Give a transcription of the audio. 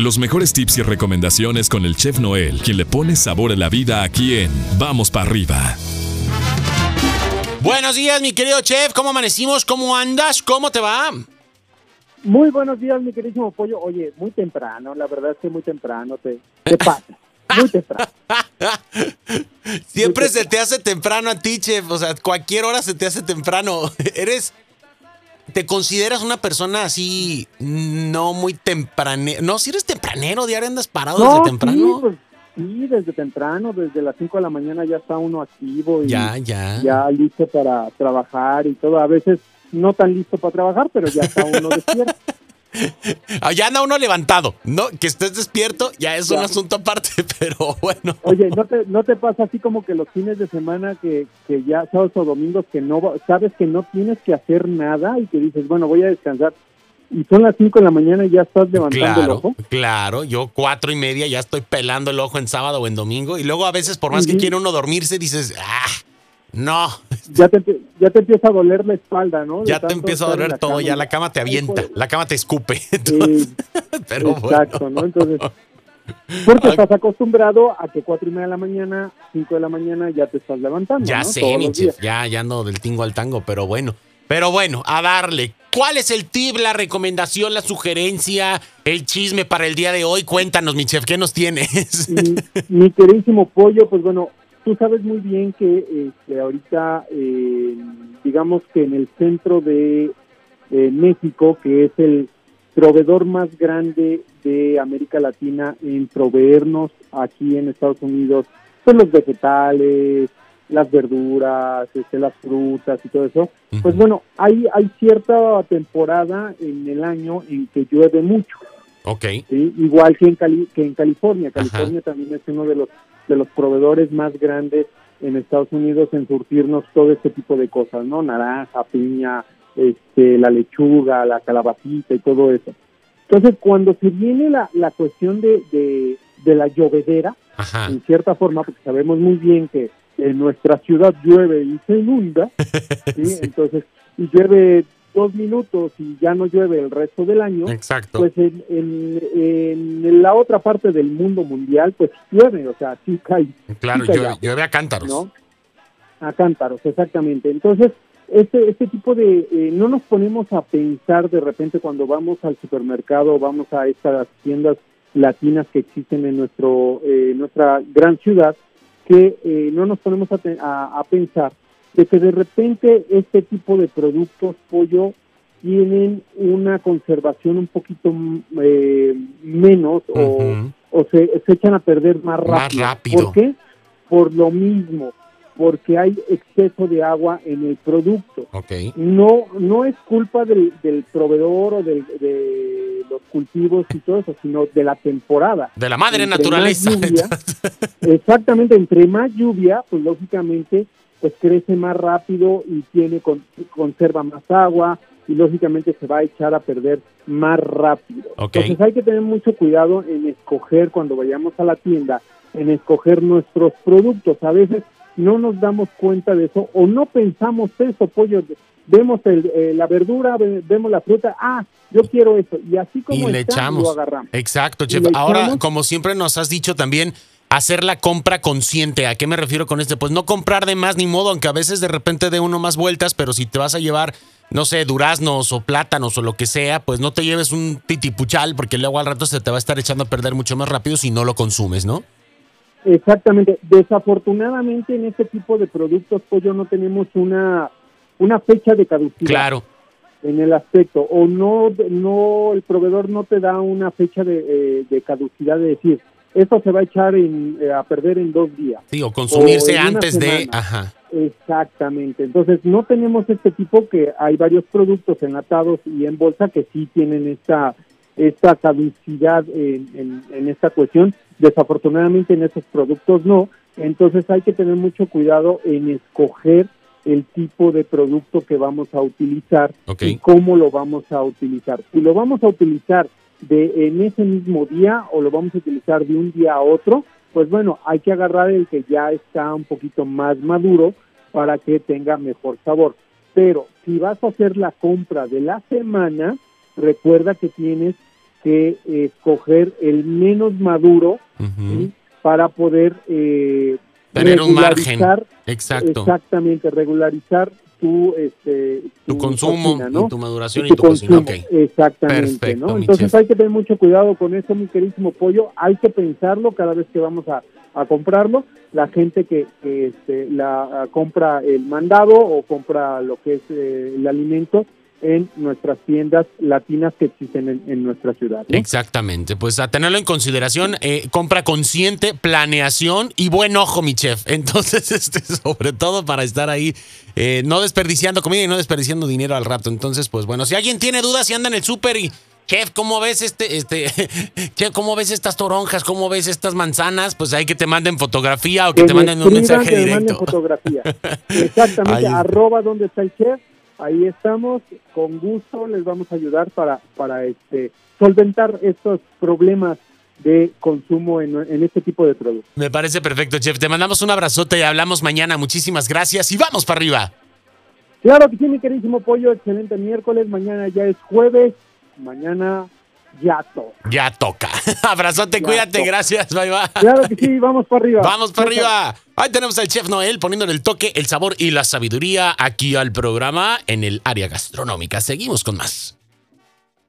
Los mejores tips y recomendaciones con el chef Noel, quien le pone sabor a la vida aquí en Vamos para arriba. Buenos días, mi querido chef. ¿Cómo amanecimos? ¿Cómo andas? ¿Cómo te va? Muy buenos días, mi queridísimo pollo. Oye, muy temprano, la verdad es que muy temprano te, te pasa. Muy temprano. Siempre se te hace temprano a ti, chef. O sea, cualquier hora se te hace temprano. Eres. ¿Te consideras una persona así no muy tempranero? No, si eres tempranero, diario andas parado No, desde temprano. Sí, pues, sí, desde temprano, desde las 5 de la mañana ya está uno activo y Ya, ya. ya listo para trabajar y todo. A veces no tan listo para trabajar, pero ya está uno despierto. Ah, Ya anda uno levantado. No, que estés despierto ya es un asunto aparte, pero bueno. Oye, ¿no te, ¿no te pasa así como que los fines de semana que, que ya sábados o domingos que no sabes que no tienes que hacer nada y que dices, bueno, voy a descansar y son las 5 de la mañana y ya estás levantando el ojo? claro. Yo cuatro y media ya estoy pelando el ojo en sábado o en domingo. Y luego a veces, por más que Ujú. quiera uno dormirse, dices, ah, no. Ya te, ya te empieza a doler la espalda, ¿no? De Ya te empieza a doler todo, cama. ya la cama te avienta, la cama te escupe. Eh, pero exacto, bueno. ¿no? Entonces, porque Ay. estás acostumbrado a que cuatro y media de la mañana, cinco de la mañana ya te estás levantando, Ya ¿no? sé, mi chef, ya, ya ando del tingo al tango, pero bueno. Pero bueno, a darle. ¿Cuál es el tip, la recomendación, la sugerencia, el chisme para el día de hoy? Cuéntanos, mi chef, ¿qué nos tienes? Y, mi queridísimo pollo, pues bueno, tú sabes muy bien que este, ahorita, eh, digamos que en el centro de eh, México, que es el proveedor más grande de América Latina en proveernos aquí en Estados Unidos, pues los vegetales, las verduras, este, las frutas y todo eso, pues bueno, hay, hay cierta temporada en el año en que llueve mucho. ok. ¿sí? igual que en, Cali- que en California. California también es uno de los de los proveedores más grandes en Estados Unidos en surtirnos todo este tipo de cosas, ¿no? Naranja, piña, este, la lechuga, la calabacita y todo eso. Entonces, cuando se viene la, la cuestión de, de, de la llovedera, Ajá. en cierta forma, porque sabemos muy bien que en nuestra ciudad llueve y se inunda, ¿sí? entonces, y llueve dos minutos y ya no llueve el resto del año, Exacto. pues en, en, en la otra parte del mundo mundial, pues llueve, o sea, sí cae, claro, sí cae llueve, llueve a cántaros. ¿no? A cántaros, exactamente. Entonces, este, este tipo de, eh, no nos ponemos a pensar de repente cuando vamos al supermercado, vamos a estas tiendas latinas que existen en nuestro, eh, nuestra gran ciudad, que eh, no nos ponemos a- a pensar de que de repente este tipo de productos pollo tienen una conservación un poquito mm, eh, menos o, o se, se echan a perder más Más rápido. rápido. ¿Por qué? Por lo mismo, porque hay exceso de agua en el producto. No, no es culpa del, del proveedor o del- de los cultivos y todo eso, sino de la temporada. De la madre Entre naturaleza. más lluvia, exactamente, entre más lluvia, pues lógicamente, pues crece más rápido y tiene con- conserva más agua y lógicamente se va a echar a perder más rápido. Entonces hay que tener mucho cuidado en escoger cuando vayamos a la tienda, en escoger nuestros productos. A veces no nos damos cuenta de eso o no pensamos eso, pollo. Vemos el, eh, la verdura, ve- vemos la fruta, ah, yo quiero eso. Y así como y le está, echamos. lo agarramos. Exacto, chef. Ahora, echamos. como siempre nos has dicho también, hacer la compra consciente. ¿A qué me refiero con este? Pues no comprar de más ni modo, aunque a veces de repente dé uno más vueltas, pero si te vas a llevar, no sé, duraznos o plátanos o lo que sea, pues no te lleves un titipuchal, porque luego al rato se te va a estar echando a perder mucho más rápido si no lo consumes, ¿no? Exactamente. Desafortunadamente en este tipo de productos, pollo, no tenemos una, una fecha de caducidad. Claro. En el aspecto, o no, no, el proveedor no te da una fecha de, eh, de caducidad de decir, esto se va a echar en, eh, a perder en dos días. Sí, o consumirse O antes de. Ajá. Exactamente. Entonces, no tenemos este tipo que hay varios productos enlatados y en bolsa que sí tienen esta esta caducidad en, en, en esta cuestión. Desafortunadamente en esos productos no. Entonces hay que tener mucho cuidado en escoger el tipo de producto que vamos a utilizar Ok. y cómo lo vamos a utilizar. Si lo vamos a utilizar de en ese mismo día o lo vamos a utilizar de un día a otro, pues bueno, hay que agarrar el que ya está un poquito más maduro para que tenga mejor sabor. Pero si vas a hacer la compra de la semana, recuerda que tienes que escoger el menos maduro para poder eh, Tener un margen. regularizar, Exacto. Exactamente, regularizar tu, este, Tu consumo, cocina, ¿no? tu maduración y tu tu cocina. consumo. Ok. Exactamente, Perfecto, Entonces hay que tener mucho cuidado con eso, mi queridísimo pollo. Hay que pensarlo cada vez que vamos a, a comprarlo. La gente que, que, este, la compra el mandado o compra lo que es eh, el alimento en nuestras tiendas latinas que existen en, en nuestra ciudad. ¿no? Exactamente, pues a tenerlo en consideración, eh, compra consciente, planeación y buen ojo, mi chef. Entonces, este, sobre todo para estar ahí, eh, no desperdiciando comida y no desperdiciando dinero al rato. Entonces, pues bueno, si alguien tiene dudas, si anda en el súper y, chef, ¿cómo ves este, este, chef, cómo ves estas toronjas, cómo ves estas manzanas? Pues hay que te manden fotografía o que, te manden un mensaje que me manden directo. fotografía. Exactamente, arroba donde está el chef. Ahí estamos, con gusto les vamos a ayudar para, para este, solventar estos problemas de consumo en, en este tipo de productos. Me parece perfecto, chef. Te mandamos un abrazote y hablamos mañana. Muchísimas gracias y vamos para arriba. Claro que sí, mi queridísimo pollo, excelente miércoles, mañana ya es jueves, mañana ya toca. Ya toca. Abrazote, Ya cuídate, toca. gracias, bye bye. Claro que sí, vamos para arriba. Vamos para arriba. Ahí tenemos al chef Noel poniéndole el toque, el sabor y la sabiduría aquí al programa en el área gastronómica. Seguimos con más.